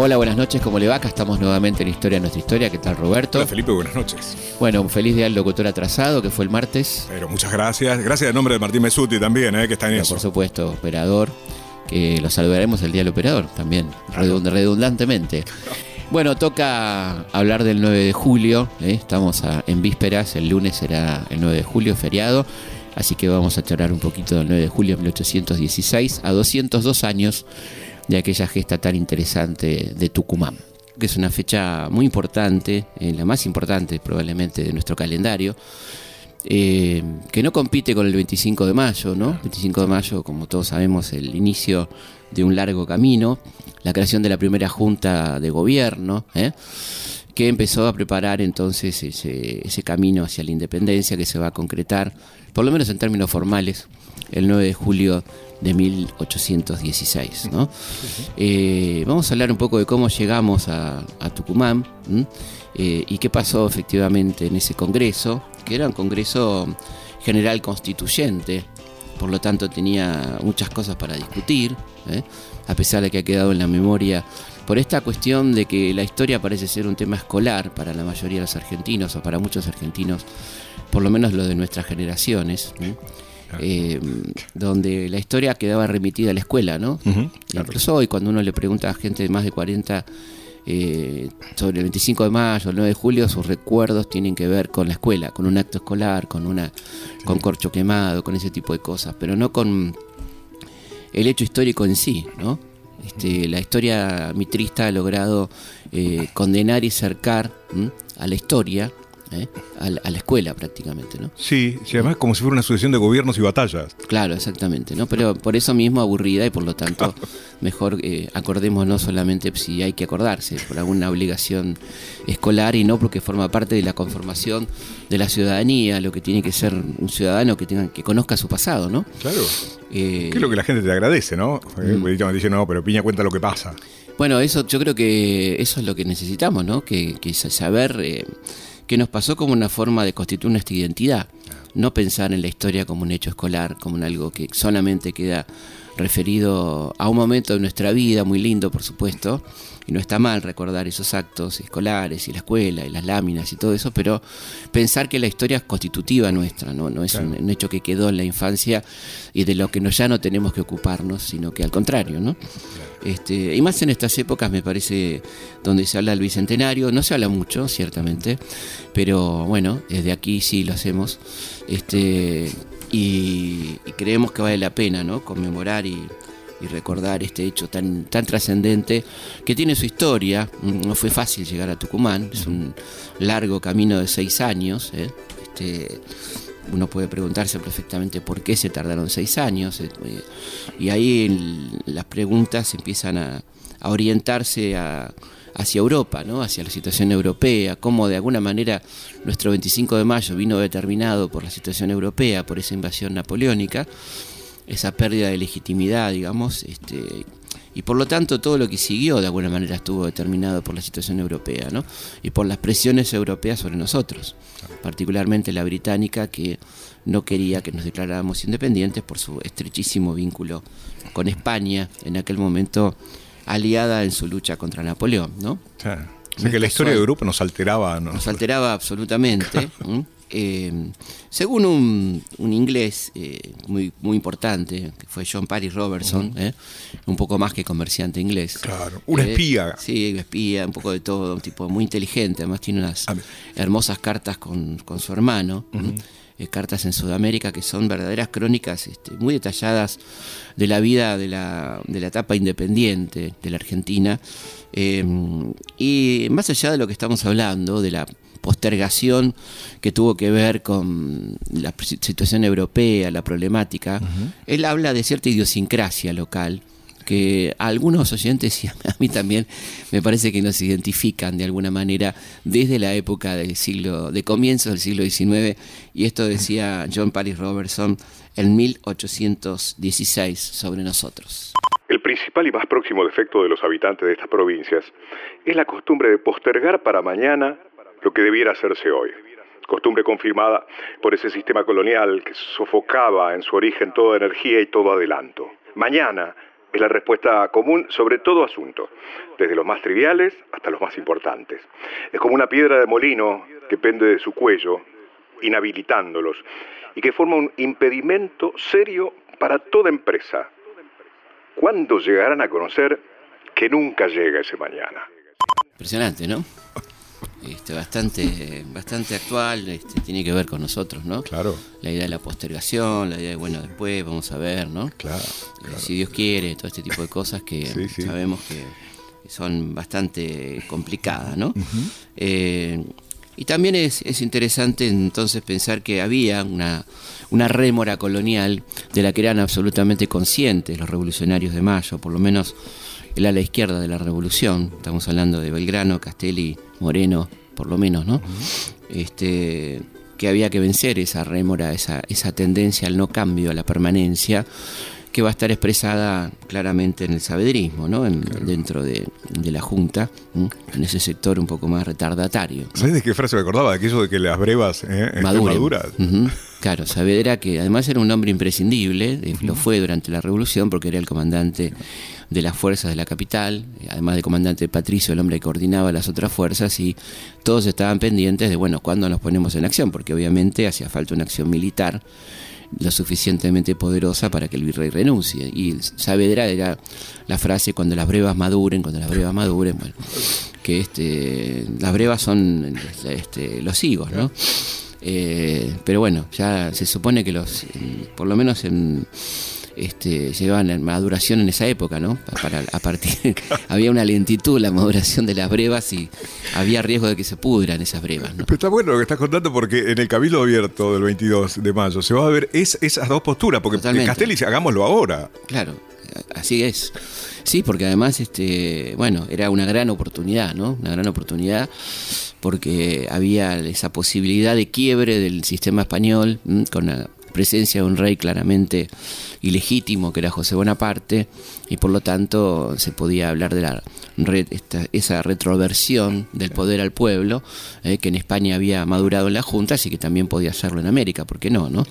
Hola, buenas noches, ¿cómo le va? Acá estamos nuevamente en Historia Nuestra Historia. ¿Qué tal, Roberto? Hola, Felipe, buenas noches. Bueno, un feliz día al locutor atrasado, que fue el martes. Pero muchas gracias. Gracias en nombre de Martín Mesuti también, eh, que está en Pero, eso. por supuesto, operador, que lo saludaremos el día del operador también, redund- redundantemente. Bueno, toca hablar del 9 de julio, ¿eh? estamos a- en vísperas, el lunes será el 9 de julio, feriado, así que vamos a charlar un poquito del 9 de julio de 1816, a 202 años de aquella gesta tan interesante de Tucumán, que es una fecha muy importante, eh, la más importante probablemente de nuestro calendario, eh, que no compite con el 25 de mayo, ¿no? 25 de mayo, como todos sabemos, el inicio de un largo camino, la creación de la primera junta de gobierno, ¿eh? que empezó a preparar entonces ese, ese camino hacia la independencia que se va a concretar, por lo menos en términos formales, el 9 de julio de 1816. ¿no? Eh, vamos a hablar un poco de cómo llegamos a, Tucumán. Eh, y qué pasó efectivamente en ese congreso, que era un congreso general constituyente, por lo tanto tenía muchas cosas para discutir, ¿eh? a pesar de que ha quedado en la memoria por esta cuestión de que la historia parece ser un tema escolar para la mayoría de los argentinos o para muchos argentinos, por lo menos los de nuestras generaciones. Eh, donde la historia quedaba remitida a la escuela, ¿no? Incluso hoy cuando uno le pregunta a gente de más de 40 eh, sobre el 25 de mayo, el 9 de julio, sus recuerdos tienen que ver con la escuela, con un acto escolar, con una con corcho quemado, con ese tipo de cosas, pero no con el hecho histórico en sí, ¿no? Este, la historia mitrista ha logrado eh, condenar y cercar ¿m? a la historia, ¿eh? a, la, a la escuela prácticamente, ¿no? Sí, sí, además como si fuera una sucesión de gobiernos y batallas. Claro, exactamente, ¿no? Pero por eso mismo aburrida y por lo tanto mejor eh, acordémonos solamente si hay que acordarse, por alguna obligación escolar y no porque forma parte de la conformación de la ciudadanía, lo que tiene que ser un ciudadano que tenga que conozca su pasado, ¿no? Claro. Eh, Que es lo que la gente te agradece, ¿no? Mm. Eh, Dice, no, pero Piña cuenta lo que pasa. Bueno, eso yo creo que eso es lo que necesitamos, ¿no? Que, que sa- saber eh, qué nos pasó como una forma de constituir nuestra identidad. No pensar en la historia como un hecho escolar, como en algo que solamente queda referido a un momento de nuestra vida, muy lindo por supuesto, y no está mal recordar esos actos escolares y la escuela y las láminas y todo eso, pero pensar que la historia es constitutiva nuestra, no, no es un, un hecho que quedó en la infancia y de lo que no, ya no tenemos que ocuparnos, sino que al contrario, ¿no? Este, y más en estas épocas me parece donde se habla del bicentenario, no se habla mucho, ciertamente, pero bueno, desde aquí sí lo hacemos. Este, y, creemos que vale la pena ¿no? conmemorar y, y recordar este hecho tan, tan trascendente que tiene su historia. No fue fácil llegar a Tucumán, es un largo camino de seis años. ¿eh? Este, uno puede preguntarse perfectamente por qué se tardaron seis años. eh, y ahí las preguntas empiezan a, a orientarse a- hacia Europa, ¿no? hacia la situación europea, cómo de alguna manera nuestro 25 de mayo vino determinado por la situación europea, por esa invasión napoleónica, esa pérdida de legitimidad, digamos, este, y por lo tanto todo lo que siguió de alguna manera estuvo determinado por la situación europea, ¿no? Y por las presiones europeas sobre nosotros, particularmente la británica que no quería que nos declaráramos independientes por su estrechísimo vínculo con España, en aquel momento aliada en su lucha contra Napoleón, ¿no? O sea, o sea que la historia de Europa nos alteraba. ¿no? Nos alteraba absolutamente. Eh, según un, un inglés eh, muy, muy importante, que fue John Paris Robertson, ¿eh? un poco más que comerciante inglés. Claro, un espía. Sí, un espía, un poco de todo, un tipo muy inteligente, además tiene unas A ver. hermosas cartas con, con su hermano. cartas en Sudamérica que son verdaderas crónicas este, muy detalladas de la vida de la, de la etapa independiente de la Argentina. Y más allá de lo que estamos hablando, de la postergación que tuvo que ver con la situación europea, la problemática, él habla de cierta idiosincrasia local que a algunos oyentes y a mí también me parece que nos identifican de alguna manera desde la época del siglo, de comienzos del siglo XIX, y esto decía John Paris Robertson en 1816 sobre nosotros. El principal y más próximo defecto de los habitantes de estas provincias es la costumbre de postergar para mañana lo que debiera hacerse hoy. Costumbre confirmada por ese sistema colonial que sofocaba en su origen toda energía y todo adelanto. Mañana es la respuesta común sobre todo asunto, desde los más triviales hasta los más importantes. Es como una piedra de molino que pende de su cuello, inhabilitándolos, y que forma un impedimento serio para toda empresa. ¿Cuándo llegarán a conocer que nunca llega ese mañana? Impresionante, ¿no? Este, bastante, bastante actual, este, tiene que ver con nosotros, ¿no? Claro. La idea de la postergación, la idea de, bueno, después vamos a ver, ¿no? Claro. Eh, si Dios quiere, todo este tipo de cosas que sabemos que son bastante complicadas, ¿no? Eh, y también es, es, interesante entonces pensar que había una, una rémora colonial de la que eran absolutamente conscientes los revolucionarios de Mayo, por lo menos el ala izquierda de la revolución. Estamos hablando de Belgrano, Castelli, Moreno, por lo menos, ¿no? Este, que había que vencer esa rémora, esa, esa tendencia al no cambio, a la permanencia, que va a estar expresada claramente en el sabedrismo, ¿no? Dentro de, la Junta, en ese sector un poco más retardatario. ¿Sabes de qué frase me acordaba? De aquello de que las brevas eh, maduras. Claro, Saavedra, que además era un hombre imprescindible, eh, lo fue durante la Revolución porque era el comandante de las fuerzas de la capital, además de comandante Patricio, el hombre que coordinaba las otras fuerzas, y todos estaban pendientes de, bueno, cuándo nos ponemos en acción, porque obviamente hacía falta una acción militar lo suficientemente poderosa para que el virrey renuncie. Y Saavedra era la frase cuando las brevas maduren, cuando las brevas maduren, bueno, que este, las brevas son este, los higos, ¿no? Eh, pero bueno, ya se supone que los, por lo menos en este, llevaban maduración en esa época, ¿no? Para, a partir, había una lentitud en la maduración de las brevas y había riesgo de que se pudran esas brevas, ¿no? Pero está bueno lo que estás contando porque en el Cabildo Abierto del 22 de mayo se va a ver esas dos posturas, porque en Castelli hagámoslo ahora. Claro, así es. Sí, porque además, este, bueno, era una gran oportunidad, ¿no? Una gran oportunidad porque había esa posibilidad de quiebre del sistema español con la presencia de un rey claramente ilegítimo que era José Bonaparte y por lo tanto se podía hablar de la esa retroversión del poder al pueblo eh, que en España había madurado en la Junta así que también podía hacerlo en América, ¿por qué no? no?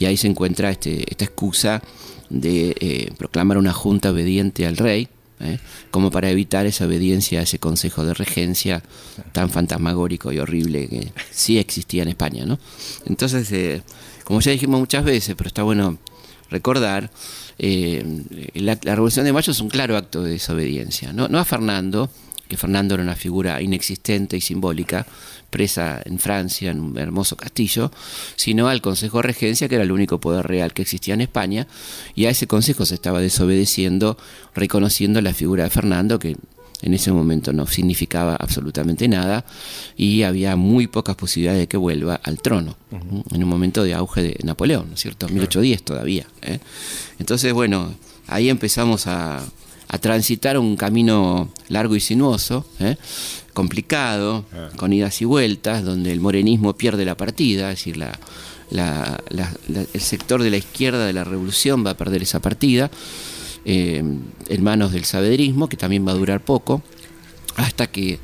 Y ahí se encuentra este, esta excusa de eh, proclamar una Junta obediente al rey eh, como para evitar esa obediencia a ese consejo de regencia tan fantasmagórico y horrible que sí existía en España, ¿no? Entonces, como ya dijimos muchas veces, pero está bueno recordar, eh, la, Revolución de Mayo es un claro acto de desobediencia. No, no a Fernando, que Fernando era una figura inexistente y simbólica, presa en Francia, en un hermoso castillo, sino al Consejo de Regencia, que era el único poder real que existía en España, y a ese consejo se estaba desobedeciendo, reconociendo la figura de Fernando, que en ese momento no significaba absolutamente nada y había muy pocas posibilidades de que vuelva al trono, en un momento de auge de Napoleón, ¿no es cierto? 1810 todavía. ¿eh? Entonces, bueno, ahí empezamos a, transitar un camino largo y sinuoso, ¿eh? complicado, ah. con idas y vueltas, donde el morenismo pierde la partida, es decir, el sector de la izquierda de la revolución va a perder esa partida eh, en manos del sabedrismo, que también va a durar poco, hasta que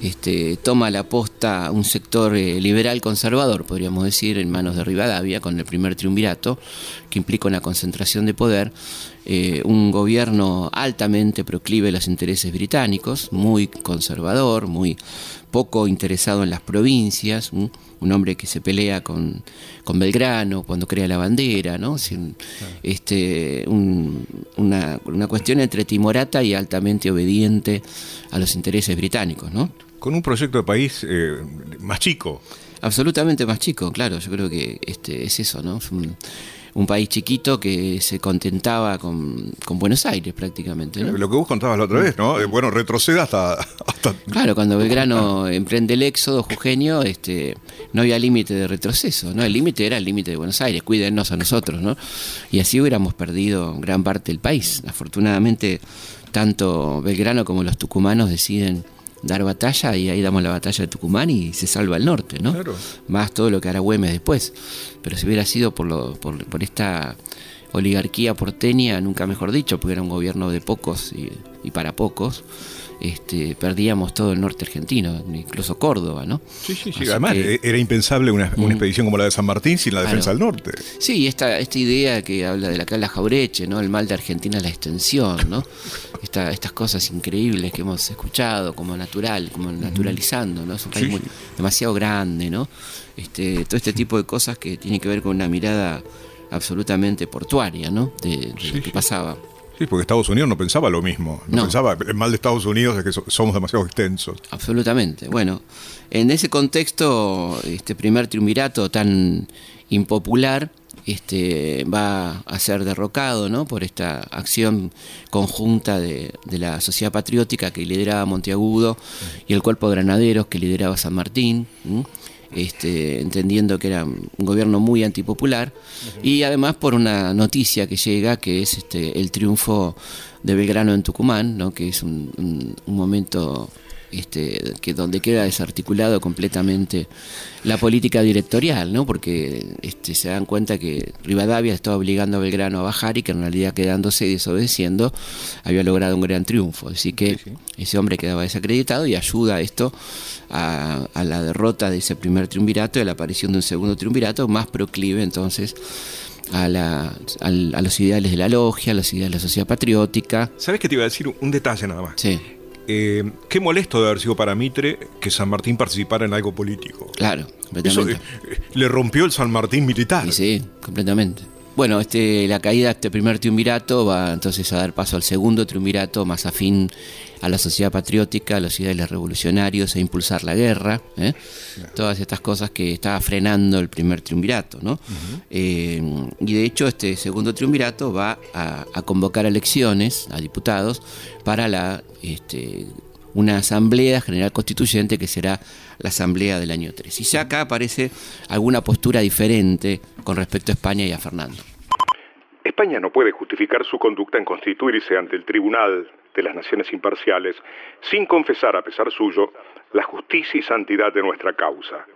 este, toma la posta un sector eh, liberal conservador, podríamos decir, en manos de Rivadavia, con el primer triunvirato, que implica una concentración de poder, eh, un gobierno altamente proclive a los intereses británicos, muy conservador, muy poco interesado en las provincias, un hombre que se pelea con, con Belgrano cuando crea la bandera, ¿no? este, una, una, cuestión entre timorata y altamente obediente a los intereses británicos, ¿no? Con un proyecto de país eh, más chico. Absolutamente más chico, claro, yo creo que este, es eso, ¿no? un país chiquito que se contentaba con, Buenos Aires prácticamente. Lo que vos contabas la otra vez, ¿no? Eh, bueno, retroceda hasta, Claro, cuando Belgrano emprende el éxodo jujeño, este, no había límite de retroceso, ¿no? El límite era el límite de Buenos Aires, cuídennos a nosotros, ¿no? Y así hubiéramos perdido gran parte del país. Afortunadamente, tanto Belgrano como los tucumanos deciden dar batalla y ahí damos la batalla de Tucumán y se salva el norte, ¿no? Más todo lo que hará Güemes después. Pero si hubiera sido por, lo, por, por, esta oligarquía porteña, nunca mejor dicho, porque era un gobierno de pocos y, y para pocos, este, perdíamos todo el norte argentino, incluso Córdoba, ¿no? Sí, sí, sí. Además, era impensable una, mm. expedición como la de San Martín sin la defensa del norte. Sí, esta, esta idea que habla de la Cala Jaureche, ¿no? El mal de Argentina es la extensión, ¿no? estas cosas increíbles que hemos escuchado como natural, como naturalizando, ¿no? Es un país demasiado grande, ¿no? Este, todo este tipo de cosas que tienen que ver con una mirada absolutamente portuaria, ¿no? De, lo que pasaba. Sí, porque Estados Unidos no pensaba lo mismo. No, pensaba, el mal de Estados Unidos es que somos demasiado extensos. Absolutamente. Bueno, en ese contexto, este primer triunvirato tan impopular este, va a ser derrocado ¿no? por esta acción conjunta de, la sociedad patriótica que lideraba Monteagudo y el cuerpo de granaderos que lideraba San Martín este, entendiendo que era un gobierno muy antipopular, y además por una noticia que llega, que es este, el triunfo de Belgrano en Tucumán, ¿no? que es un momento este, que donde queda desarticulado completamente la política directorial, ¿no? porque este, se dan cuenta que Rivadavia estaba obligando a Belgrano a bajar y que en realidad quedándose y desobedeciendo había logrado un gran triunfo. Así que ese hombre quedaba desacreditado y ayuda a esto a, la derrota de ese primer triunvirato y a la aparición de un segundo triunvirato más proclive entonces a, la, a, los ideales de la logia, a los ideales de la sociedad patriótica. ¿Sabes qué te iba a decir? Un detalle nada más. Sí. Eh, qué molesto de haber sido para Mitre que San Martín participara en algo político. Claro, completamente. Eh, le rompió el San Martín militar. Sí, sí, completamente. Bueno, este, la caída de este primer triunvirato va entonces a dar paso al segundo triunvirato más afín a la sociedad patriótica, a los ideales revolucionarios, a impulsar la guerra, ¿eh? todas estas cosas que estaba frenando el primer triunvirato. ¿no? Eh, y de hecho este segundo triunvirato va a, convocar elecciones a diputados para la, este, una asamblea general constituyente que será la asamblea del año 3. Y ya acá aparece alguna postura diferente con respecto a España y a Fernando. España no puede justificar su conducta en constituirse ante el Tribunal de las Naciones Imparciales sin confesar, a pesar suyo, la justicia y santidad de nuestra causa.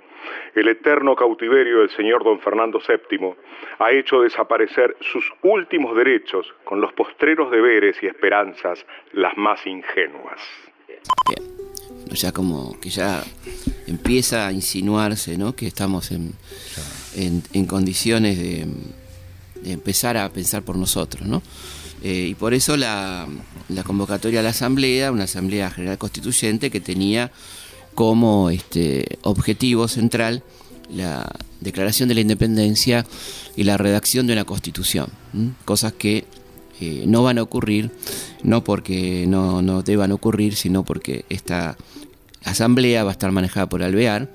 El eterno cautiverio del señor don Fernando VII ha hecho desaparecer sus últimos derechos con los postreros deberes y esperanzas las más ingenuas. Bien. Ya como que ya empieza a insinuarse ¿no? que estamos en, en, condiciones de, de, empezar a pensar por nosotros. ¿no? Eh, y por eso la, convocatoria a la Asamblea, una Asamblea General Constituyente que tenía como este, objetivo central la declaración de la independencia y la redacción de una constitución, cosas que eh, no van a ocurrir, no porque no, no deban ocurrir, sino porque esta asamblea va a estar manejada por Alvear,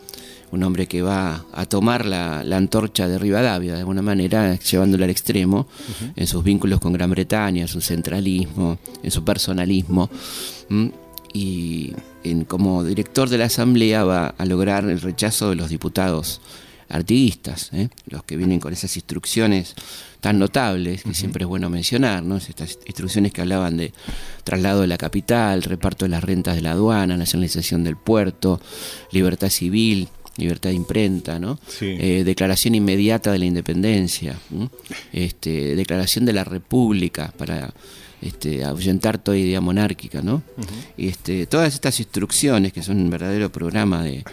un hombre que va a tomar la, antorcha de Rivadavia de alguna manera, llevándola al extremo en sus vínculos con Gran Bretaña, en su centralismo, en su personalismo. Y en, como director de la Asamblea va a lograr el rechazo de los diputados artiguistas, ¿eh? los que vienen con esas instrucciones tan notables, que siempre es bueno mencionar, ¿no? estas instrucciones que hablaban de traslado de la capital, reparto de las rentas de la aduana, nacionalización del puerto, libertad civil, libertad de imprenta, ¿no? Eh, declaración inmediata de la independencia, este, declaración de la república para este, ahuyentar toda idea monárquica, ¿no? este, todas estas instrucciones que son un verdadero programa de,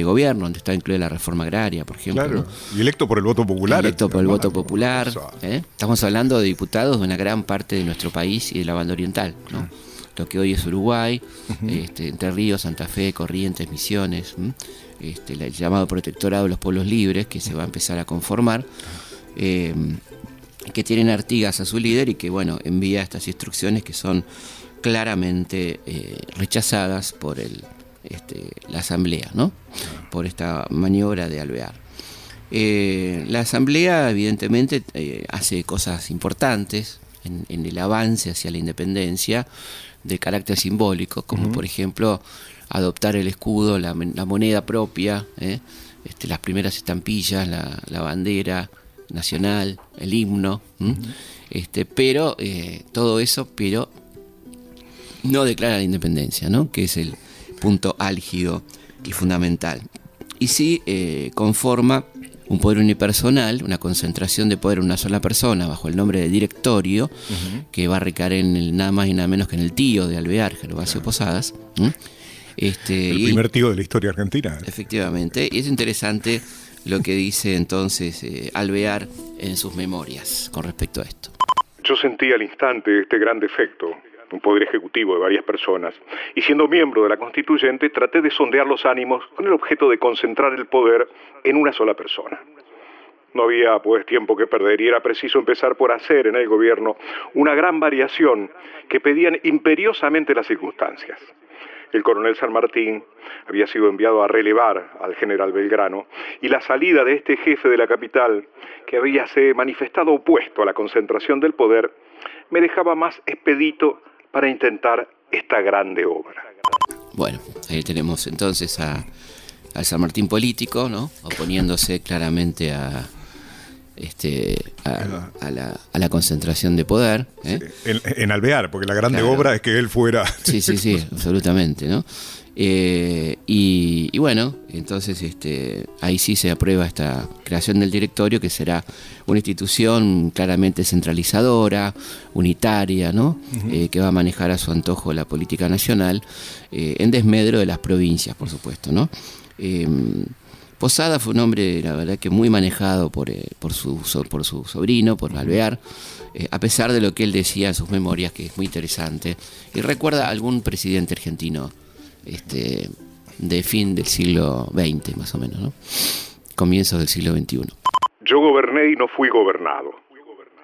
gobierno, donde está incluida la reforma agraria, por ejemplo. Claro, y electo por el voto popular. Electo por el voto popular. ¿eh? Estamos hablando de diputados de una gran parte de nuestro país y de la banda oriental, ¿no? Lo que hoy es Uruguay, este, Entre Ríos, Santa Fe, Corrientes, Misiones este, el llamado protectorado de los pueblos libres, que se va a empezar a conformar, eh, que tienen Artigas a su líder y que bueno, envía estas instrucciones que son claramente eh, rechazadas por el, este, la Asamblea, ¿no? por esta maniobra de Alvear. Eh, la Asamblea evidentemente eh, hace cosas importantes en, el avance hacia la independencia de carácter simbólico, como por ejemplo adoptar el escudo, la, moneda propia, ¿eh? este, las primeras estampillas, la, bandera nacional, el himno, este, pero todo eso, pero no declara la independencia, ¿no? que es el punto álgido y fundamental. Y sí conforma un poder unipersonal, una concentración de poder en una sola persona bajo el nombre de directorio, que va a recaer en el, nada más y nada menos que en el tío de Alvear, Gervasio Posadas. Este, el primer tío de la historia argentina. Efectivamente, y es interesante lo que dice entonces eh, Alvear en sus memorias con respecto a esto. Yo sentí al instante este gran defecto un poder ejecutivo de varias personas, y siendo miembro de la constituyente traté de sondear los ánimos con el objeto de concentrar el poder en una sola persona. No había pues tiempo que perder y era preciso empezar por hacer en el gobierno una gran variación que pedían imperiosamente las circunstancias. El coronel San Martín había sido enviado a relevar al general Belgrano y la salida de este jefe de la capital, que había se manifestado opuesto a la concentración del poder, me dejaba más expedito para intentar esta grande obra. Bueno, ahí tenemos entonces a, San Martín político, ¿no? Oponiéndose claramente a, este, a, la, concentración de poder. ¿eh? En, Alvear, porque la grande obra es que él fuera. Sí, sí, sí, absolutamente, ¿no? Eh, y, bueno, entonces este, ahí sí se aprueba esta creación del directorio, que será una institución claramente centralizadora, unitaria, ¿no? Eh, que va a manejar a su antojo la política nacional, eh, en desmedro de las provincias, por supuesto. ¿no? Posada fue un hombre, la verdad, que muy manejado por, por, su, por su sobrino, por Alvear. a pesar de lo que él decía en sus memorias, que es muy interesante, y recuerda a algún presidente argentino este, de fin del siglo XX, más o menos, ¿no? Comienzos del siglo XXI. Yo goberné y no fui gobernado.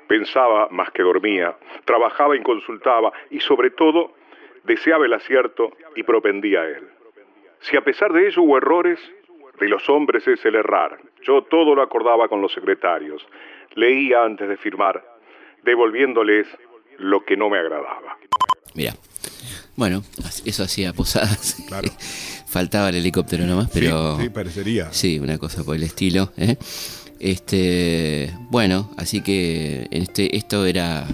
Pensaba más que dormía, trabajaba y consultaba y sobre todo deseaba el acierto y propendía a él. Si a pesar de ello hubo errores, de los hombres es el errar. Yo todo lo acordaba con los secretarios. Leía antes de firmar, devolviéndoles lo que no me agradaba. Mira, bueno, eso hacía posadas. Claro. Faltaba el helicóptero nomás, pero. Sí, parecería. Sí, una cosa por el estilo. ¿eh? Este, bueno, así que este, esto era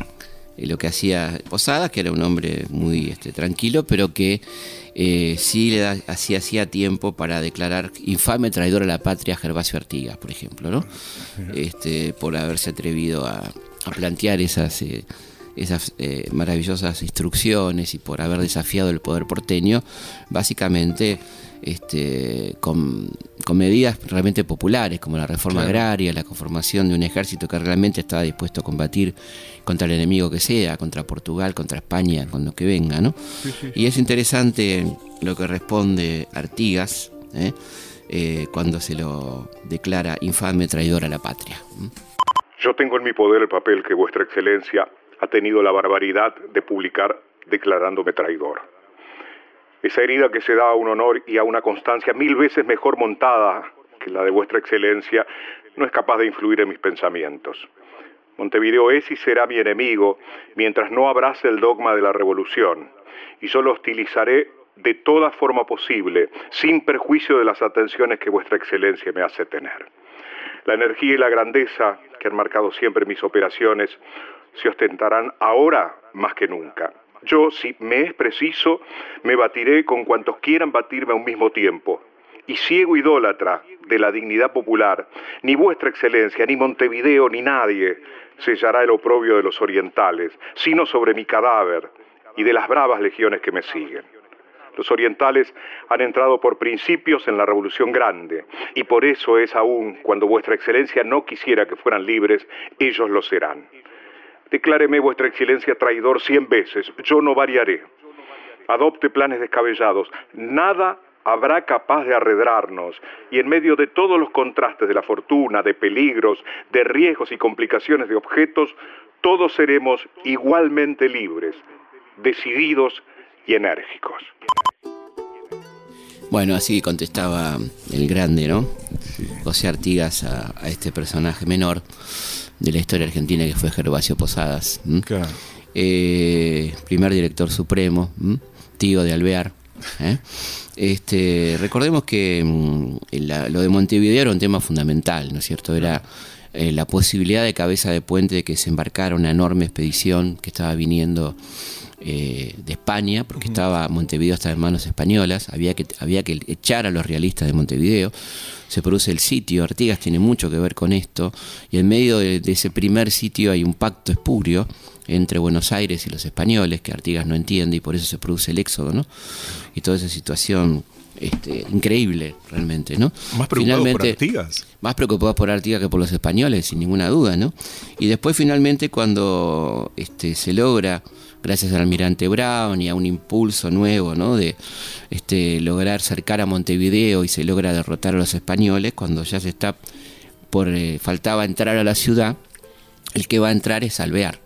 lo que hacía Posadas, que era un hombre muy este, tranquilo, pero que eh, sí le hacía, hacía tiempo para declarar infame traidor a la patria a Gervasio Artigas, por ejemplo, ¿no? Este, por haberse atrevido a, plantear esas. Eh, esas eh, maravillosas instrucciones y por haber desafiado el poder porteño, básicamente este, con, medidas realmente populares, como la reforma agraria, la conformación de un ejército que realmente estaba dispuesto a combatir contra el enemigo que sea, contra Portugal, contra España, con lo que venga. ¿no? Y es interesante lo que responde Artigas ¿eh? Eh, cuando se lo declara infame traidor a la patria. Yo tengo en mi poder el papel que vuestra excelencia ha tenido la barbaridad de publicar declarándome traidor. Esa herida que se da a un honor y a una constancia mil veces mejor montada que la de vuestra excelencia no es capaz de influir en mis pensamientos. Montevideo es y será mi enemigo mientras no abrace el dogma de la revolución y yo lo hostilizaré de toda forma posible, sin perjuicio de las atenciones que vuestra excelencia me hace tener. La energía y la grandeza que han marcado siempre mis operaciones se ostentarán ahora más que nunca. Yo, si me es preciso, me batiré con cuantos quieran batirme a un mismo tiempo. Y ciego idólatra de la dignidad popular, ni vuestra excelencia, ni Montevideo, ni nadie sellará el oprobio de los orientales, sino sobre mi cadáver y de las bravas legiones que me siguen. Los orientales han entrado por principios en la Revolución Grande, y por eso es aún, cuando vuestra excelencia no quisiera que fueran libres, ellos lo serán. Decláreme vuestra excelencia traidor cien veces, yo no variaré. Adopte planes descabellados, nada habrá capaz de arredrarnos, y en medio de todos los contrastes de la fortuna, de peligros, de riesgos y complicaciones de objetos, todos seremos igualmente libres, decididos y enérgicos. Bueno, así contestaba el grande, ¿no? José Artigas a, este personaje menor de la historia argentina que fue Gervasio Posadas. Eh, primer director supremo, tío de Alvear. ¿eh? Este, recordemos que mm, lo de Montevideo era un tema fundamental, ¿no es cierto? Era eh, la posibilidad de cabeza de puente de que se embarcara una enorme expedición que estaba viniendo eh, de España, porque estaba Montevideo estaba en manos españolas, había que, había que echar a los realistas de Montevideo, se produce el sitio, Artigas tiene mucho que ver con esto, y en medio de, ese primer sitio hay un pacto espurio entre Buenos Aires y los españoles, que Artigas no entiende y por eso se produce el éxodo, ¿no? Y toda esa situación este, increíble realmente, ¿no? Más preocupado por Artigas. Más preocupado por Artigas que por los españoles, sin ninguna duda, ¿no? Y después finalmente cuando este, se logra gracias al almirante Brown y a un impulso nuevo ¿no? de este, lograr cercar a Montevideo y se logra derrotar a los españoles, cuando ya se está por eh, faltaba entrar a la ciudad, el que va a entrar es Alvear,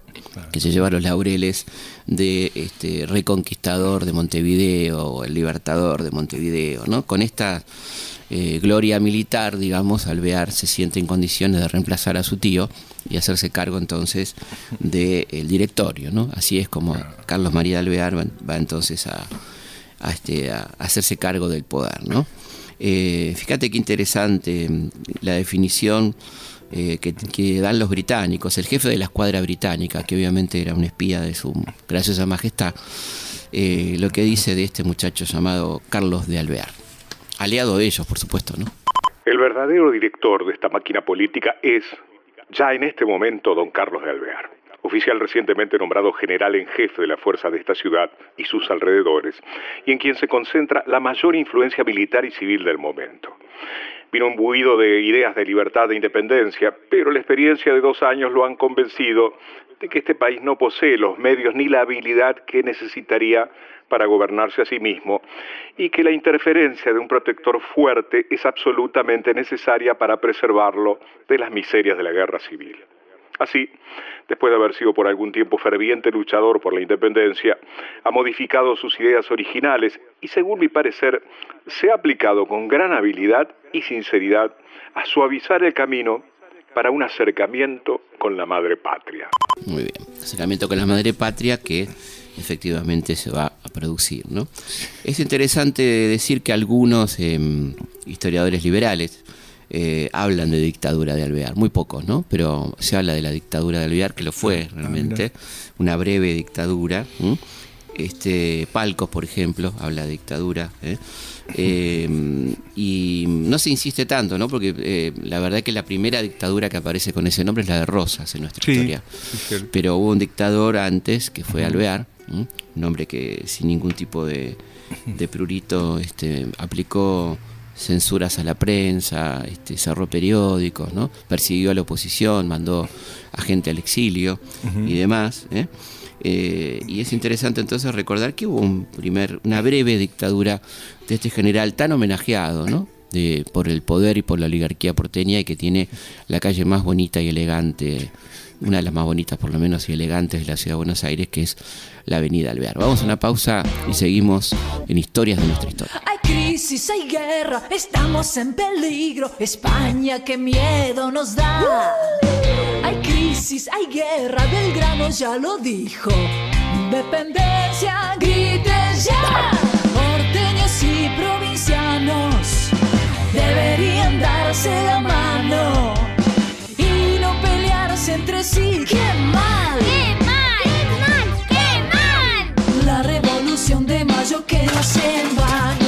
que se lleva los laureles de este reconquistador de Montevideo o el libertador de Montevideo, ¿no? Con esta eh, gloria militar, digamos, Alvear se siente en condiciones de reemplazar a su tío y hacerse cargo entonces del directorio, ¿no? Así es como Carlos María Alvear va, entonces a, este, a, hacerse cargo del poder, ¿no? Eh, fíjate qué interesante la definición eh, que, dan los británicos, el jefe de la escuadra británica, que obviamente era un espía de su graciosa majestad, lo que dice de este muchacho llamado Carlos de Alvear aliado de ellos, por supuesto, ¿no? El verdadero director de esta máquina política es, ya en este momento, don Carlos de Alvear, oficial recientemente nombrado general en jefe de la fuerza de esta ciudad y sus alrededores, y en quien se concentra la mayor influencia militar y civil del momento. Vino imbuido de ideas de libertad e independencia, pero la experiencia de dos años lo han convencido de que este país no posee los medios ni la habilidad que necesitaría para gobernarse a sí mismo y que la interferencia de un protector fuerte es absolutamente necesaria para preservarlo de las miserias de la guerra civil. Así, después de haber sido por algún tiempo ferviente luchador por la independencia, ha modificado sus ideas originales y, según mi parecer, se ha aplicado con gran habilidad y sinceridad a suavizar el camino para un acercamiento con la madre patria. Muy bien, acercamiento con la madre patria que efectivamente se va a producir. ¿no? Es interesante decir que algunos em, historiadores liberales eh, hablan de dictadura de Alvear, muy pocos, ¿no? pero se habla de la dictadura de Alvear, que lo fue ah, realmente, una breve dictadura. Este, Palcos, por ejemplo, habla de dictadura. ¿eh? Em, y no se insiste tanto, ¿no? Porque eh, la verdad es que la primera dictadura que aparece con ese nombre es la de Rosas en nuestra historia. Pero hubo un dictador antes que fue Alvear, un hombre que sin ningún tipo de, prurito este, aplicó censuras a la prensa, este, cerró periódicos, ¿no? persiguió a la oposición, mandó a gente al exilio y demás. ¿eh? Eh, y es interesante entonces recordar que hubo un primer, una breve dictadura de este general tan homenajeado, ¿no? De, por el poder y por la oligarquía porteña y que tiene la calle más bonita y elegante una de las más bonitas por lo menos y elegantes de la ciudad de Buenos Aires, que es la Avenida Alvear. Vamos a una pausa y seguimos en Historias de nuestra historia. Hay crisis, hay guerra, estamos en peligro. España, qué miedo nos da. Hay crisis, hay guerra, Belgrano ya lo dijo. Independencia, griten ya. Porteños y provincianos deberían darse la mano entre sí. ¡Qué mal! ¡Qué mal! ¡Qué mal! ¡Qué mal! La revolución de mayo que en vano.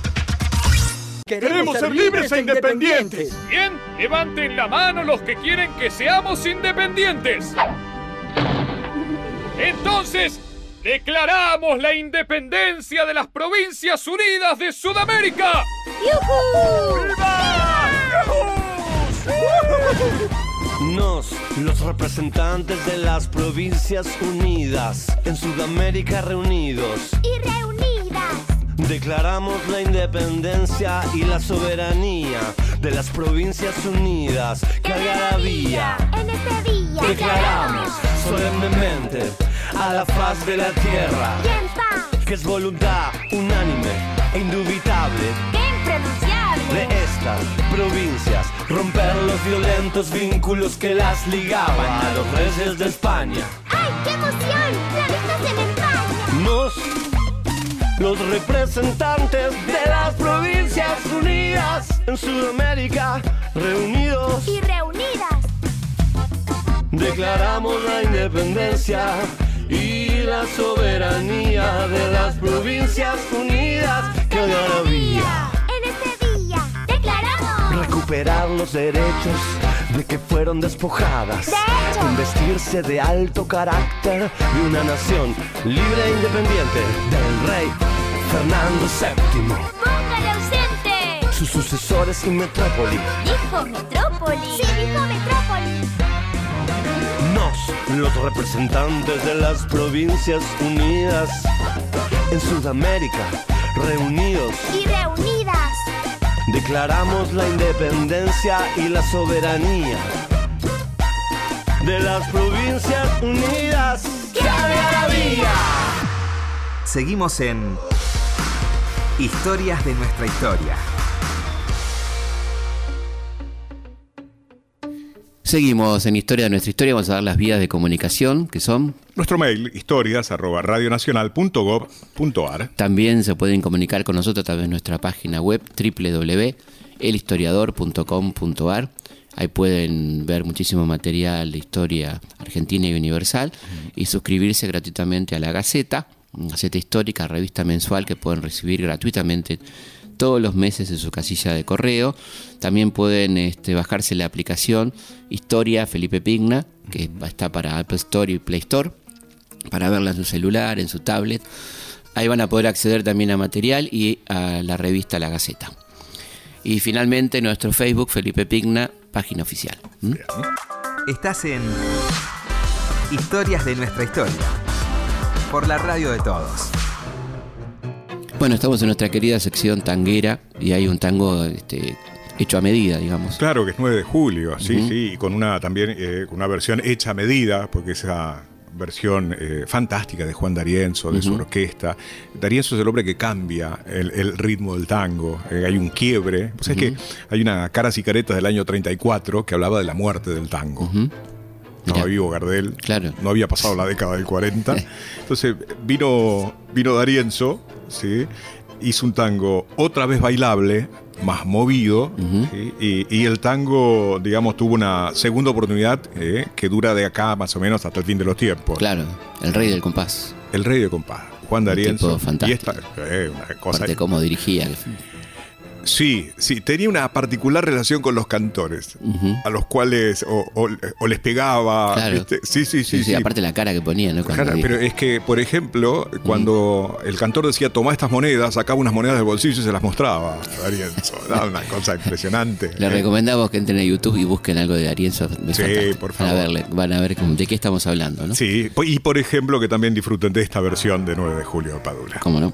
Queremos ser libres e independientes. Bien, levanten la mano los que quieren que seamos independientes. Entonces, Declaramos la independencia de las Provincias Unidas de Sudamérica. ¡Yujú! Nos, los representantes de las Provincias Unidas, en Sudamérica reunidos. Y reunidas. Declaramos la independencia y la soberanía de las Provincias Unidas. Que algarabía. En este día. Declaramos solemnemente a la faz de la tierra. Que es voluntad unánime e indubitable de estas provincias romper los violentos vínculos que las ligaban a los reyes de España. ¡Ay, qué emoción! ¡Revistas en España! Nos, los representantes de las provincias unidas en Sudamérica, reunidos, Y reunidas. declaramos la independencia y la soberanía de las provincias unidas. ¡Qué algarabía! En este día. Declaramos. recuperar los derechos de que fueron despojadas. De hecho. Investirse de alto carácter de una nación libre e independiente del rey Fernando VII, Póngale ausente. sus sucesores y metrópoli. Dijo Metrópoli. Sí, dijo Metrópoli. Nos, los representantes de las provincias unidas en Sudamérica, reunidos, Y reunidas. declaramos la independencia y la soberanía de las provincias unidas. ¡Qué algarabía! Seguimos en Historias de nuestra historia. Seguimos en Historia de nuestra historia, vamos a dar las vías de comunicación, que son... Nuestro mail, historias arroba radionacional.gov.ar. También se pueden comunicar con nosotros a través de nuestra página web www.elhistoriador.com.ar. Ahí pueden ver muchísimo material de historia argentina y universal y suscribirse gratuitamente a la Gaceta, Gaceta Histórica, revista mensual que pueden recibir gratuitamente todos los meses en su casilla de correo. También pueden este, bajarse la aplicación Historia Felipe Pigna, que está para Apple Store y Play Store, para verla en su celular, en su tablet. Ahí van a poder acceder también a material y a la revista La Gaceta. Y finalmente nuestro Facebook Felipe Pigna, página oficial. ¿Mm? Estás en Historias de nuestra historia. Por la radio de todos. Bueno, estamos en nuestra querida sección tanguera y hay un tango este, hecho a medida, digamos. Claro que es 9 de julio, sí, sí, y con una también eh, con una versión hecha a medida, porque esa versión eh, fantástica de Juan D'Arienzo, de su orquesta. D'Arienzo es el hombre que cambia el, el ritmo del tango, eh, hay un quiebre. O sea, es que hay una cara y careta del año 34 que hablaba de la muerte del tango. Estaba vivo Gardel, Claro. no había pasado la década del 40. Entonces vino, vino D'Arienzo, ¿sí? hizo un tango otra vez bailable, más movido, y, y el tango, digamos, tuvo una segunda oportunidad eh, que dura de acá más o menos hasta el fin de los tiempos. Claro, el rey del compás. El rey de compás, Juan D'Arienzo. tipo fantástico. Y esta, eh, una cosa Aparte cómo dirigía. Sí, sí, tenía una particular relación con los cantores, a los cuales o, o- o les pegaba. Claro. ¿viste? Sí, sí, sí. Sí, sí, aparte la cara que ponía, ¿no? Cara, pero es que, por ejemplo, cuando el cantor decía toma estas monedas, sacaba unas monedas del bolsillo y se las mostraba a D'Arienzo. Era una cosa impresionante. Le recomendamos que entren a YouTube y busquen algo de Arienzo. Sí, por Van a, favor. verle- van a ver de qué estamos hablando, ¿no? Sí, y por ejemplo que también disfruten de esta versión de 9 de julio de Padula. ¿Cómo no?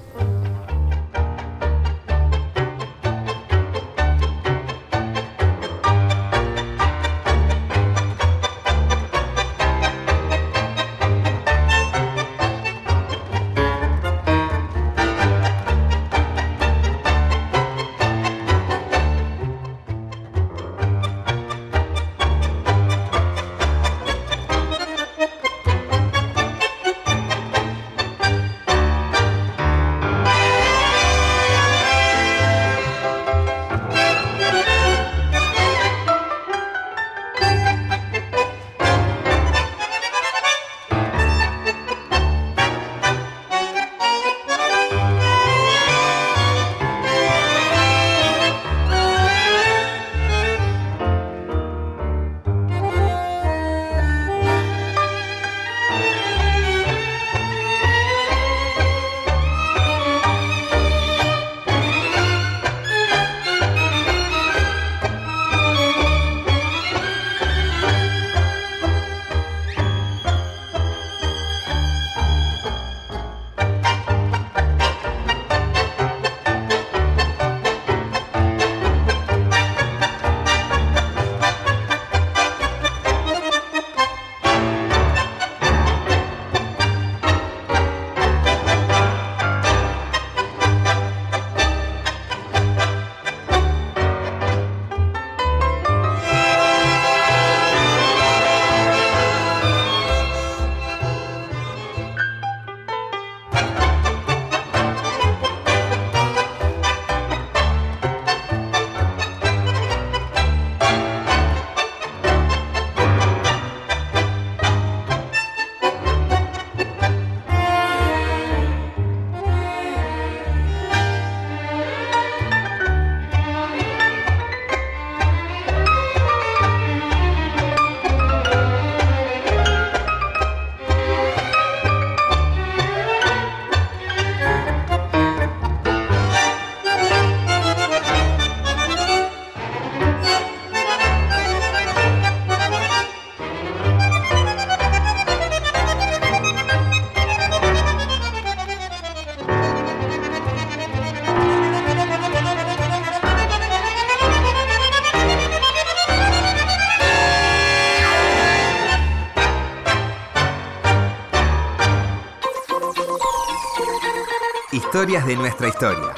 Historias de nuestra historia.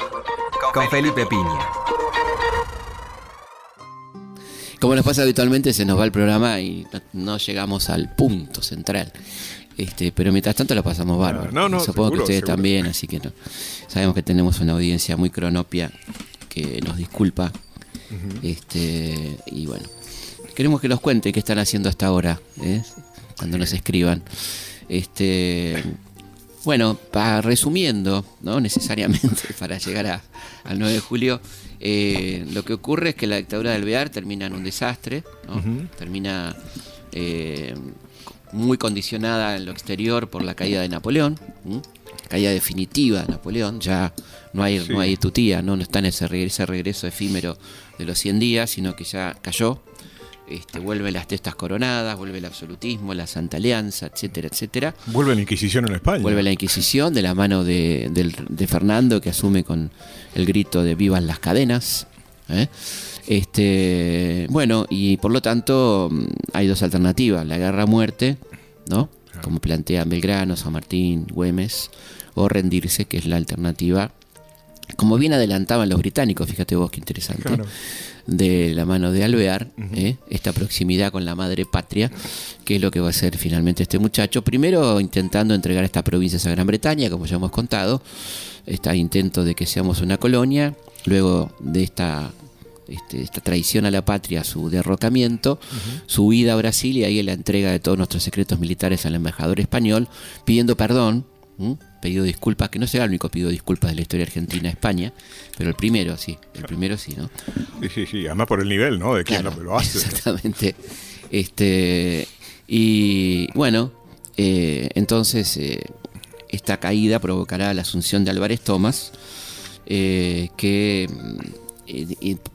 Con Felipe Piña. Como nos pasa habitualmente, se nos va el programa y no, no llegamos al punto central. Este, pero mientras tanto lo pasamos bárbaro. No, no, Supongo que ustedes seguro. también, así que no. Sabemos que tenemos una audiencia muy cronopia que nos disculpa. Este, y bueno, queremos que nos cuenten qué están haciendo hasta ahora, ¿eh? cuando nos escriban. Este, bueno, para resumiendo, no necesariamente para llegar a- al 9 de julio, eh, lo que ocurre es que la dictadura del Bear termina en un desastre, ¿no? termina eh, muy condicionada en lo exterior por la caída de Napoleón, caída definitiva de Napoleón, ya no hay, Sí. no hay tutía, ¿no? no está en ese regreso, ese regreso efímero de los 100 días, sino que ya cayó, este, vuelve las testas coronadas, vuelve el absolutismo, la Santa Alianza, etcétera, etcétera. Vuelve la Inquisición en España. Vuelve la Inquisición de la mano de, de Fernando, que asume con el grito de vivas las cadenas. ¿eh? Este, bueno, y por lo tanto mm, hay dos alternativas, la guerra a muerte, ¿no? Como plantean Belgrano, San Martín, Güemes, o rendirse, que es la alternativa, como bien adelantaban los británicos, fíjate vos qué interesante, Claro. De la mano de Alvear, ¿eh? esta proximidad con la madre patria, que es lo que va a hacer finalmente este muchacho. Primero intentando entregar estas provincias a Gran Bretaña, como ya hemos contado, este intento de que seamos una colonia, luego de esta, este, esta traición a la patria, su derrocamiento, su huida a Brasil y ahí la entrega de todos nuestros secretos militares al embajador español, pidiendo perdón. ¿M? Pedido disculpas, que no será el único pedido disculpas de la historia argentina a España, pero el primero sí, el primero sí, ¿no? Sí, sí, sí. Además por el nivel, ¿no? De quién Claro, lo, lo hace. Exactamente. Este, y bueno, eh, entonces eh, esta caída provocará la asunción de Álvarez Tomás, eh, que mm,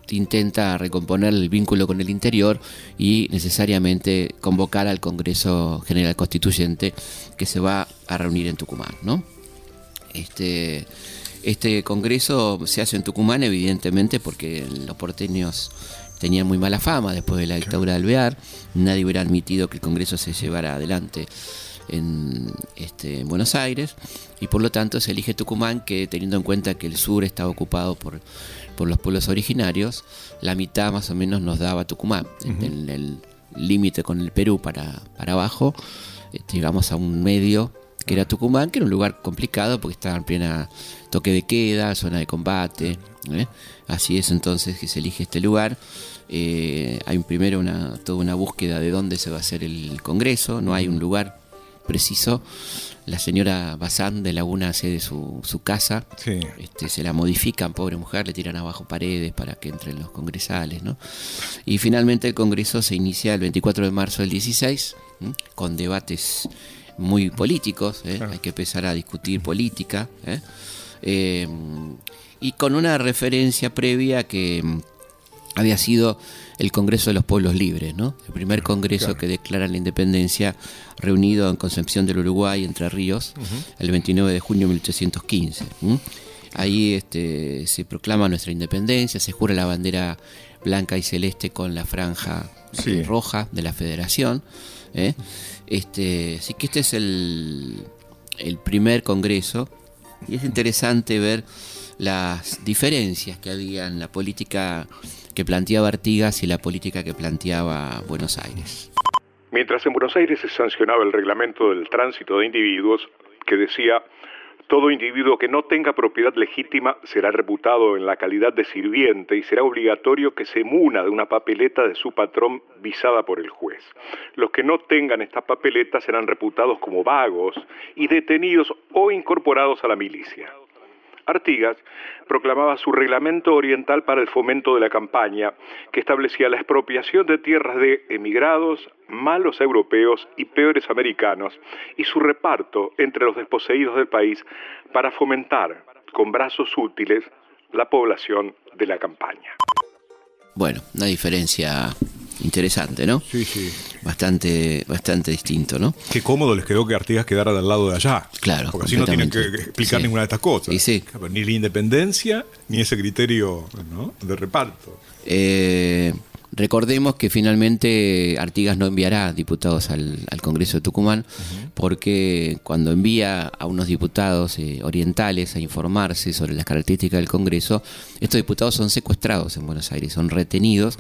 intenta recomponer el vínculo con el interior y necesariamente convocar al Congreso General Constituyente que se va a reunir en Tucumán, ¿no? Este, este congreso se hace en Tucumán, evidentemente, porque los porteños tenían muy mala fama después de la dictadura de Alvear. Nadie hubiera admitido que el congreso se llevara adelante en, este, en Buenos Aires. Y por lo tanto se elige Tucumán, que teniendo en cuenta que el sur estaba ocupado por, por los pueblos originarios, la mitad más o menos nos daba Tucumán. En el límite con el Perú para, para abajo, eh, llegamos a un medio que era Tucumán, que era un lugar complicado porque estaba en plena toque de queda, zona de combate. ¿eh? Así es entonces que se elige este lugar. Eh, hay primero una, toda una búsqueda de dónde se va a hacer el Congreso, no hay un lugar preciso. La señora Bazán de Laguna hace de su, su casa, Sí. este, se la modifican, pobre mujer, le tiran abajo paredes para que entren los congresales, ¿no? Y finalmente el Congreso se inicia el 24 de marzo del 16, ¿m? con debates muy políticos, ¿eh? hay que empezar a discutir política, ¿eh? Eh, y con una referencia previa que había sido el Congreso de los Pueblos Libres, ¿no? El primer congreso que declara la independencia reunido en Concepción del Uruguay, Entre Ríos, el 29 de junio de 1815. ¿m? Ahí este, se proclama nuestra independencia, se jura la bandera blanca y celeste con la franja Sí. eh, roja de la Federación. ¿eh? Este, así que este es el, el primer congreso y es interesante ver las diferencias que había en la política que planteaba Artigas y la política que planteaba Buenos Aires. Mientras en Buenos Aires se sancionaba el reglamento del tránsito de individuos que decía todo individuo que no tenga propiedad legítima será reputado en la calidad de sirviente y será obligatorio que se muna de una papeleta de su patrón visada por el juez. Los que no tengan esta papeleta serán reputados como vagos y detenidos o incorporados a la milicia. Artigas proclamaba su reglamento oriental para el fomento de la campaña, que establecía la expropiación de tierras de emigrados, malos europeos y peores americanos, y su reparto entre los desposeídos del país para fomentar con brazos útiles la población de la campaña. Bueno, una diferencia interesante, ¿no? Sí, sí. Bastante, bastante distinto, ¿no? Qué cómodo les quedó que Artigas quedara del lado de allá. Claro, Porque así no tienen que explicar Sí. ninguna de estas cosas. Y sí. Ni la independencia, ni ese criterio ¿no? de reparto. Eh, Recordemos que finalmente Artigas no enviará diputados al, al Congreso de Tucumán porque cuando envía a unos diputados eh, orientales a informarse sobre las características del Congreso, estos diputados son secuestrados en Buenos Aires, son retenidos,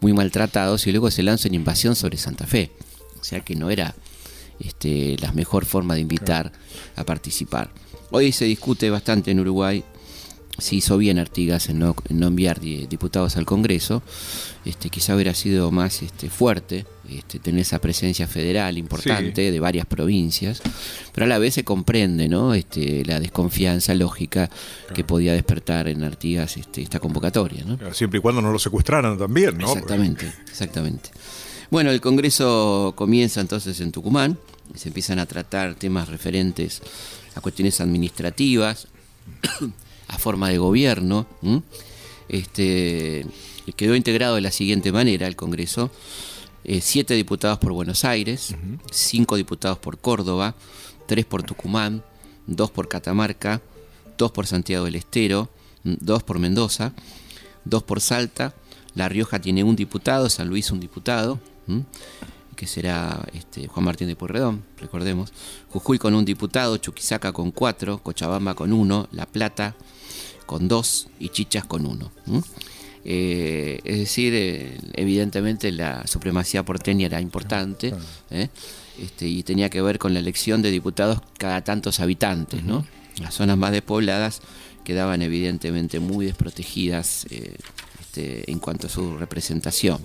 muy maltratados y luego se lanza una invasión sobre Santa Fe. O sea que no era este, la mejor forma de invitar a participar. Hoy se discute bastante en Uruguay si hizo bien Artigas en no, en no enviar di- diputados al Congreso. Este, quizá hubiera sido más este, fuerte este, tener esa presencia federal importante de varias provincias, pero a la vez se comprende ¿no? este, la desconfianza lógica que podía despertar en Artigas este, esta convocatoria. ¿no? Siempre y cuando no lo secuestraran también, ¿no? Exactamente, exactamente. Bueno, el Congreso comienza entonces en Tucumán, y se empiezan a tratar temas referentes a cuestiones administrativas, a forma de gobierno. ¿m? Este, quedó integrado de la siguiente manera el Congreso. eh, siete diputados por Buenos Aires, cinco diputados por Córdoba, tres por Tucumán, dos por Catamarca, dos por Santiago del Estero, dos por Mendoza, dos por Salta, La Rioja tiene un diputado, San Luis un diputado, ¿m? que será este, Juan Martín de Pueyrredón, recordemos, Jujuy con un diputado, Chuquisaca con cuatro, Cochabamba con uno, La Plata con dos y Chichas con uno. Eh, es decir, eh, evidentemente la supremacía porteña era importante ¿eh? este, y tenía que ver con la elección de diputados cada tantos habitantes. ¿no? Las zonas más despobladas quedaban evidentemente muy desprotegidas este, en cuanto a su representación.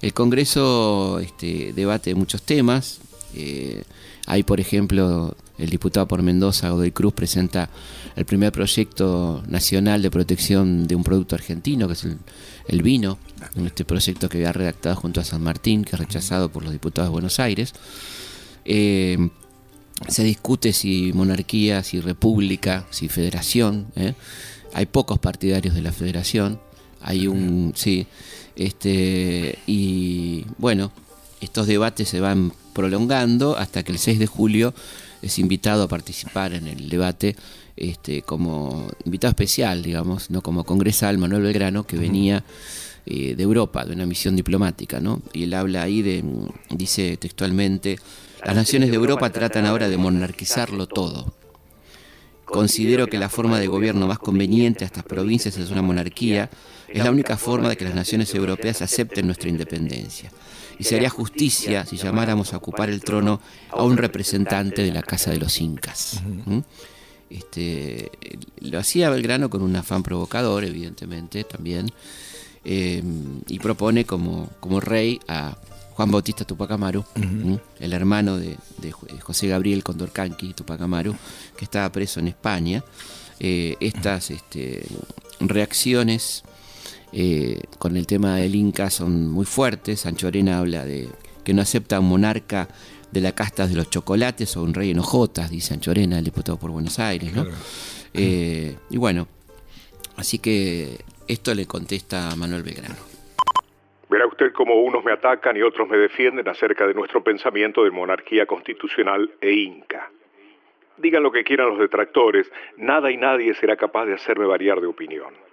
El Congreso este, debate muchos temas. Eh, hay, por ejemplo, el diputado por Mendoza, Godoy Cruz, presenta el primer proyecto nacional de protección de un producto argentino, que es el, el vino. Este proyecto que había redactado junto a San Martín, que es rechazado por los diputados de Buenos Aires. Eh, se discute si monarquía, si república, si federación. ¿eh? Hay pocos partidarios de la federación. Hay un. Sí. Este. Y bueno, estos debates se van prolongando hasta que el 6 de julio es invitado a participar en el debate este, como invitado especial, digamos, no como congresal, Manuel Belgrano, que venía eh, de Europa, de una misión diplomática, ¿no? Y él habla ahí de, dice textualmente, las naciones de Europa tratan ahora de monarquizarlo todo. Considero que la forma de gobierno más conveniente a estas provincias es una monarquía. Es la única forma de que las naciones europeas acepten nuestra independencia. Y sería justicia si llamáramos a ocupar el trono a un representante de la casa de los incas. Este, lo hacía Belgrano con un afán provocador, evidentemente, también, eh, y propone como, como rey a Juan Bautista Tupac Amaru, el hermano de, José Gabriel Condorcanqui Tupac Amaru, que estaba preso en España. Eh, estas este, reacciones eh, con el tema del Inca son muy fuertes. Sancho Arena habla de que no acepta un monarca de la casta de los chocolates o un rey en hojotas, dice Sancho Arena, el diputado por Buenos Aires. ¿no? Eh, y bueno, así que esto le contesta Manuel Belgrano. Verá usted cómo unos me atacan y otros me defienden acerca de nuestro pensamiento de monarquía constitucional e inca. Digan lo que quieran los detractores, nada y nadie será capaz de hacerme variar de opinión.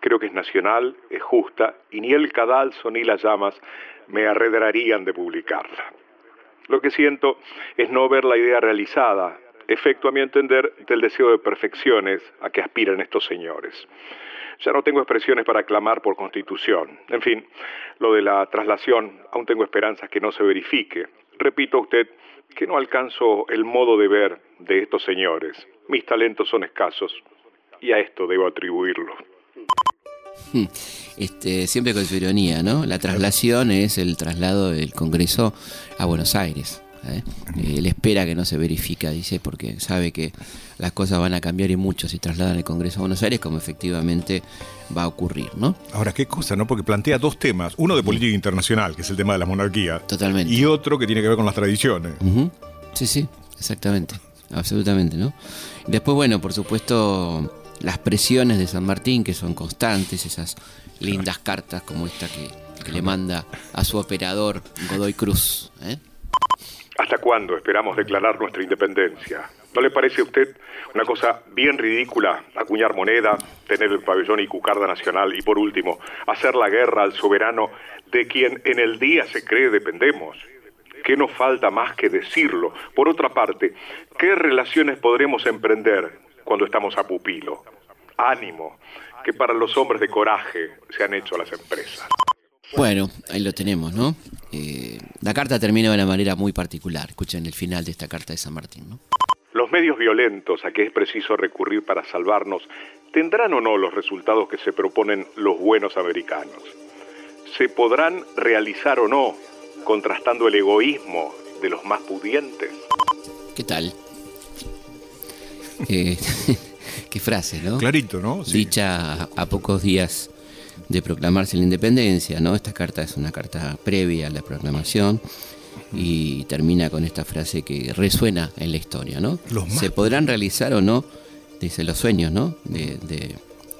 Creo que es nacional, es justa, y ni el cadalso ni las llamas me arredrarían de publicarla. Lo que siento es no ver la idea realizada, efecto a mi entender del deseo de perfecciones a que aspiran estos señores. Ya no tengo expresiones para clamar por constitución. En fin, lo de la traslación, aún tengo esperanzas que no se verifique. Repito a usted que no alcanzo el modo de ver de estos señores. Mis talentos son escasos y a esto debo atribuirlo. Este, siempre con su ironía, ¿no? La traslación es el traslado del Congreso a Buenos Aires. ¿eh? Él espera que no se verifica, dice, porque sabe que las cosas van a cambiar y mucho si trasladan el Congreso a Buenos Aires, como efectivamente va a ocurrir, ¿no? Ahora, qué cosa, ¿no? Porque plantea dos temas. Uno de política internacional, que es el tema de la monarquía. Totalmente. Y otro que tiene que ver con las tradiciones. Sí, sí, exactamente. Absolutamente, ¿no? Después, bueno, por supuesto, las presiones de San Martín, que son constantes, esas lindas cartas como esta que, le manda a su operador Godoy Cruz. ¿eh? ¿Hasta cuándo esperamos declarar nuestra independencia? ¿No le parece a usted una cosa bien ridícula acuñar moneda, tener el pabellón y cucarda nacional y por último, hacer la guerra al soberano de quien en el día se cree dependemos? ¿Qué nos falta más que decirlo? Por otra parte, ¿qué relaciones podremos emprender cuando estamos a pupilo? Ánimo, que para los hombres de coraje se han hecho las empresas. Bueno, ahí lo tenemos, ¿no? Eh, la carta termina de una manera muy particular. Escuchen el final de esta carta de San Martín, ¿no? Los medios violentos a que es preciso recurrir para salvarnos tendrán o no los resultados que se proponen los buenos americanos. Se podrán realizar o no contrastando el egoísmo de los más pudientes. ¿Qué tal? Eh, qué frase, ¿no? Clarito, ¿no? Sí. Dicha a, a pocos días de proclamarse la independencia, ¿no? Esta carta es una carta previa a la proclamación y termina con esta frase que resuena en la historia, ¿no? Los Se podrán realizar o no, dice los sueños, ¿no? De, de-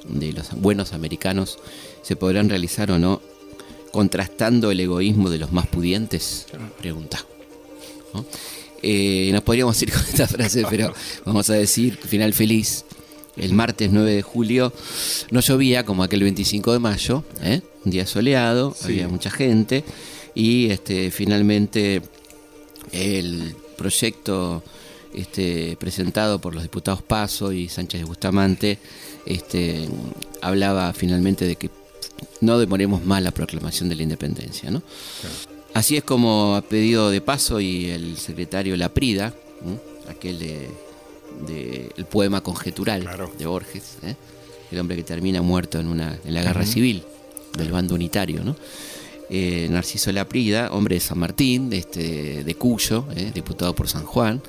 de los buenos americanos, se podrán realizar o no contrastando el egoísmo de los más pudientes, pregunta. ¿no? Eh, nos podríamos ir con esta frase, pero vamos a decir, final feliz. El martes 9 de julio no llovía como aquel 25 de mayo, ¿eh? un día soleado, había mucha gente y este, finalmente el proyecto este, presentado por los diputados Paso y Sánchez de Bustamante este, hablaba finalmente de que no demoremos más la proclamación de la independencia. ¿no? Así es como a pedido de Paso y el secretario Laprida, aquel de, de el poema conjetural Claro. de Borges, ¿eh? el hombre que termina muerto en, una, en la guerra civil del bando unitario, ¿no? Eh, Narciso Laprida, hombre de San Martín, de, este, de Cuyo, ¿eh? diputado por San Juan,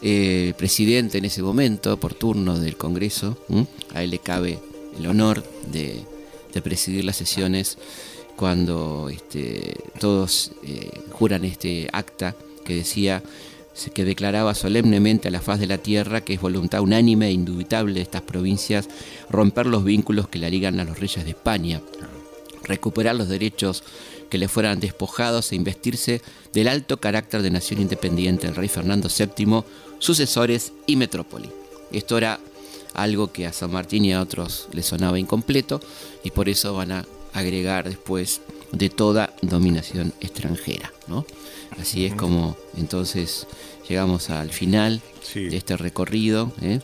eh, presidente en ese momento, por turno del Congreso, ¿m? a él le cabe el honor de, de presidir las sesiones cuando este, todos eh, juran este acta que decía que declaraba solemnemente a la faz de la tierra que es voluntad unánime e indubitable de estas provincias romper los vínculos que la ligan a los reyes de España, recuperar los derechos que le fueran despojados e investirse del alto carácter de nación independiente el rey Fernando VII, sucesores y metrópoli. Esto era algo que a San Martín y a otros les sonaba incompleto y por eso van a agregar después de toda dominación extranjera. ¿no? Así es como entonces llegamos al final Sí. de este recorrido, ¿eh?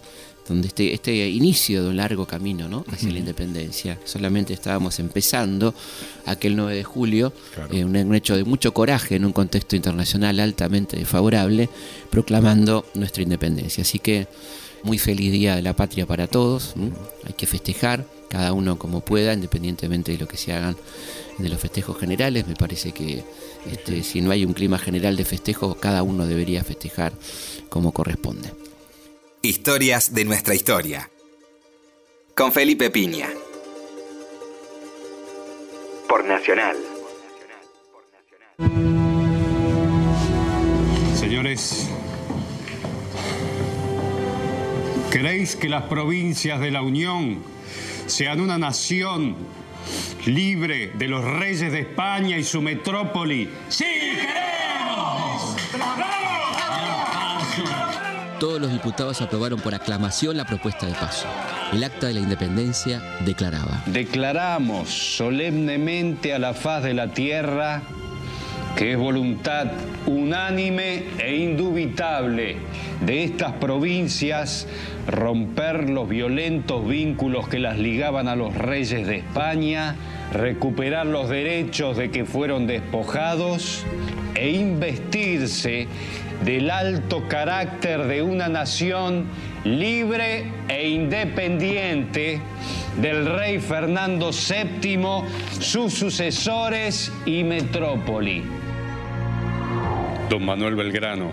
donde este, este inicio de un largo camino ¿no? hacia la independencia, solamente estábamos empezando aquel 9 de julio, Claro. eh, un, hecho de mucho coraje en un contexto internacional altamente desfavorable, proclamando nuestra independencia. Así que muy feliz día de la patria para todos, hay que festejar, cada uno como pueda, independientemente de lo que se hagan de los festejos generales, me parece que este, si no hay un clima general de festejo, cada uno debería festejar como corresponde. Historias de nuestra historia. Con Felipe Piña. Por Nacional. Señores, ¿queréis que las provincias de la Unión sean una nación libre de los reyes de España y su metrópoli? ¡Sí, queremos! Todos los diputados aprobaron por aclamación la propuesta de paso. El acta de la independencia declaraba. Declaramos solemnemente a la faz de la tierra que es voluntad unánime e indubitable de estas provincias romper los violentos vínculos que las ligaban a los reyes de España, recuperar los derechos de que fueron despojados e investirse del alto carácter de una nación libre e independiente del rey Fernando VII, sus sucesores y metrópoli. Don Manuel Belgrano,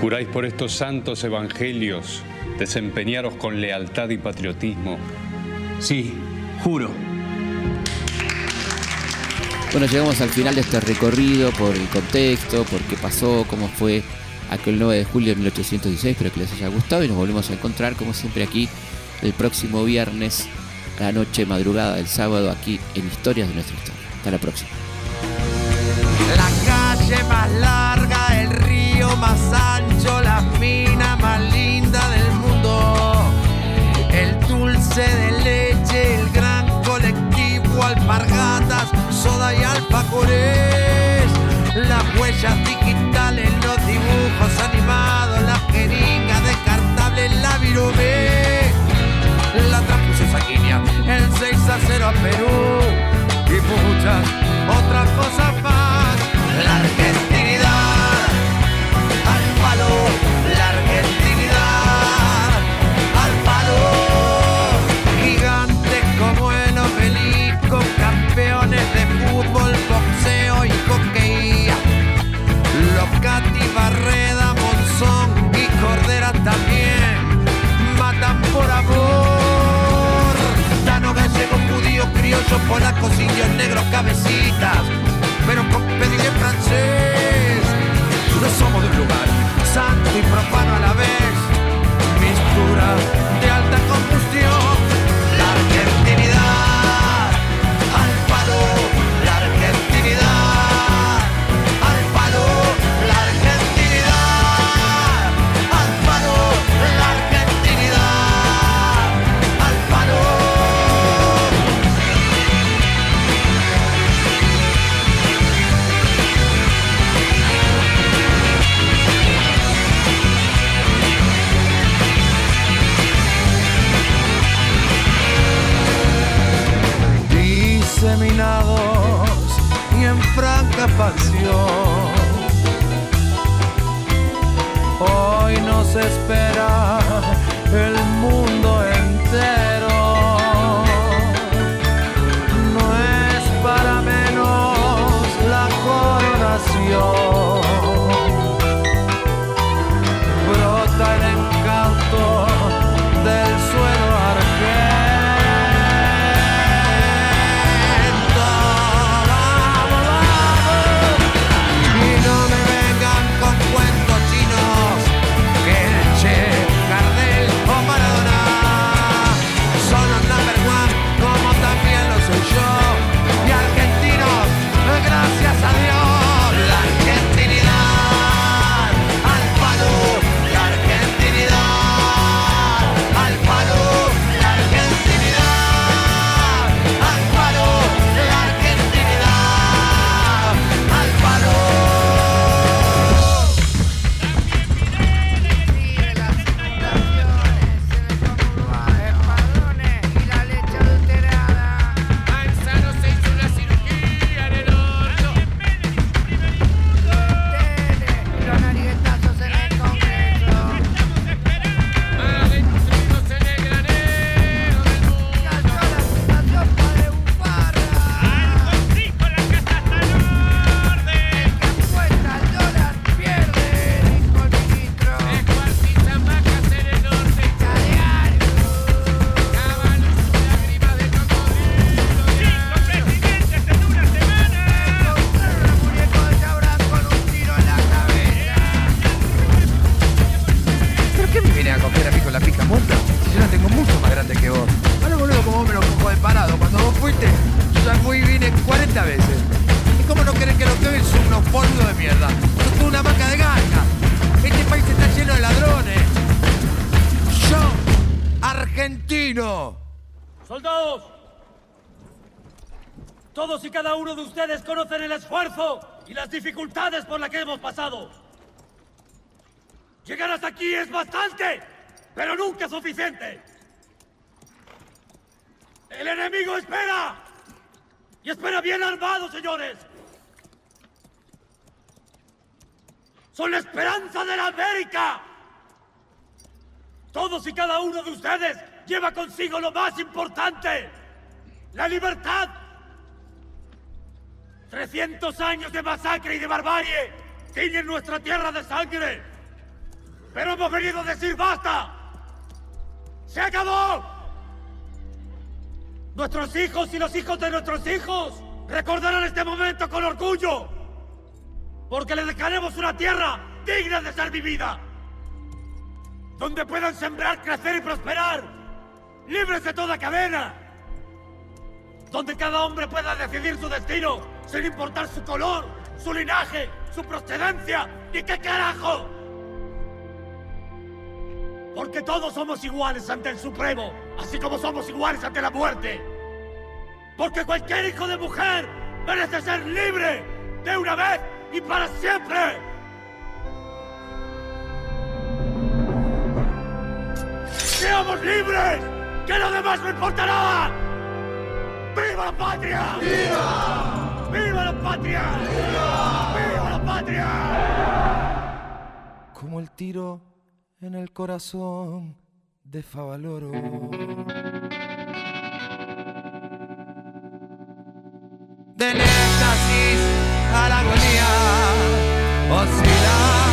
juráis por estos santos evangelios desempeñaros con lealtad y patriotismo. Sí, juro. Bueno, llegamos al final de este recorrido por el contexto, por qué pasó, cómo fue aquel 9 de julio de 1816. Espero que les haya gustado y nos volvemos a encontrar, como siempre, aquí el próximo viernes, la noche, madrugada del sábado, aquí en Historias de nuestra historia. Hasta la próxima calle más larga, el río más ancho, la mina más linda del mundo. El dulce de leche, el gran colectivo, alpargatas, soda y alfacores. Las huellas digitales, los dibujos animados, las jeringas descartables, la virome. La trampuso Saquinia, el 6 a 0 a Perú. Y muchas otras cosas más. Polacos, indios, negros, cabecitas, pero con pediré francés. No somos de un lugar santo y profano a la vez. Mistura de alta combustión. Hoy nos espera ustedes conocen el esfuerzo y las dificultades por las que hemos pasado. Llegar hasta aquí es bastante, pero nunca suficiente. El enemigo espera. Y espera bien armado, señores. Son la esperanza de la América. Todos y cada uno de ustedes lleva consigo lo más importante, la libertad. 300 años de masacre y de barbarie tiñen nuestra tierra de sangre. Pero hemos venido a decir basta. ¡Se acabó! Nuestros hijos y los hijos de nuestros hijos recordarán este momento con orgullo. Porque les dejaremos una tierra digna de ser vivida. Donde puedan sembrar, crecer y prosperar. Libres de toda cadena. Donde cada hombre pueda decidir su destino sin importar su color, su linaje, su procedencia y qué carajo. Porque todos somos iguales ante el Supremo, así como somos iguales ante la muerte. Porque cualquier hijo de mujer merece ser libre de una vez y para siempre. ¡Seamos libres! ¡Que lo demás no importa nada! ¡Viva patria! ¡Viva! ¡Viva la patria! ¡Viva! ¡Viva la patria! Como el tiro en el corazón de Favaloro. Del éxtasis a la agonía, oscilar.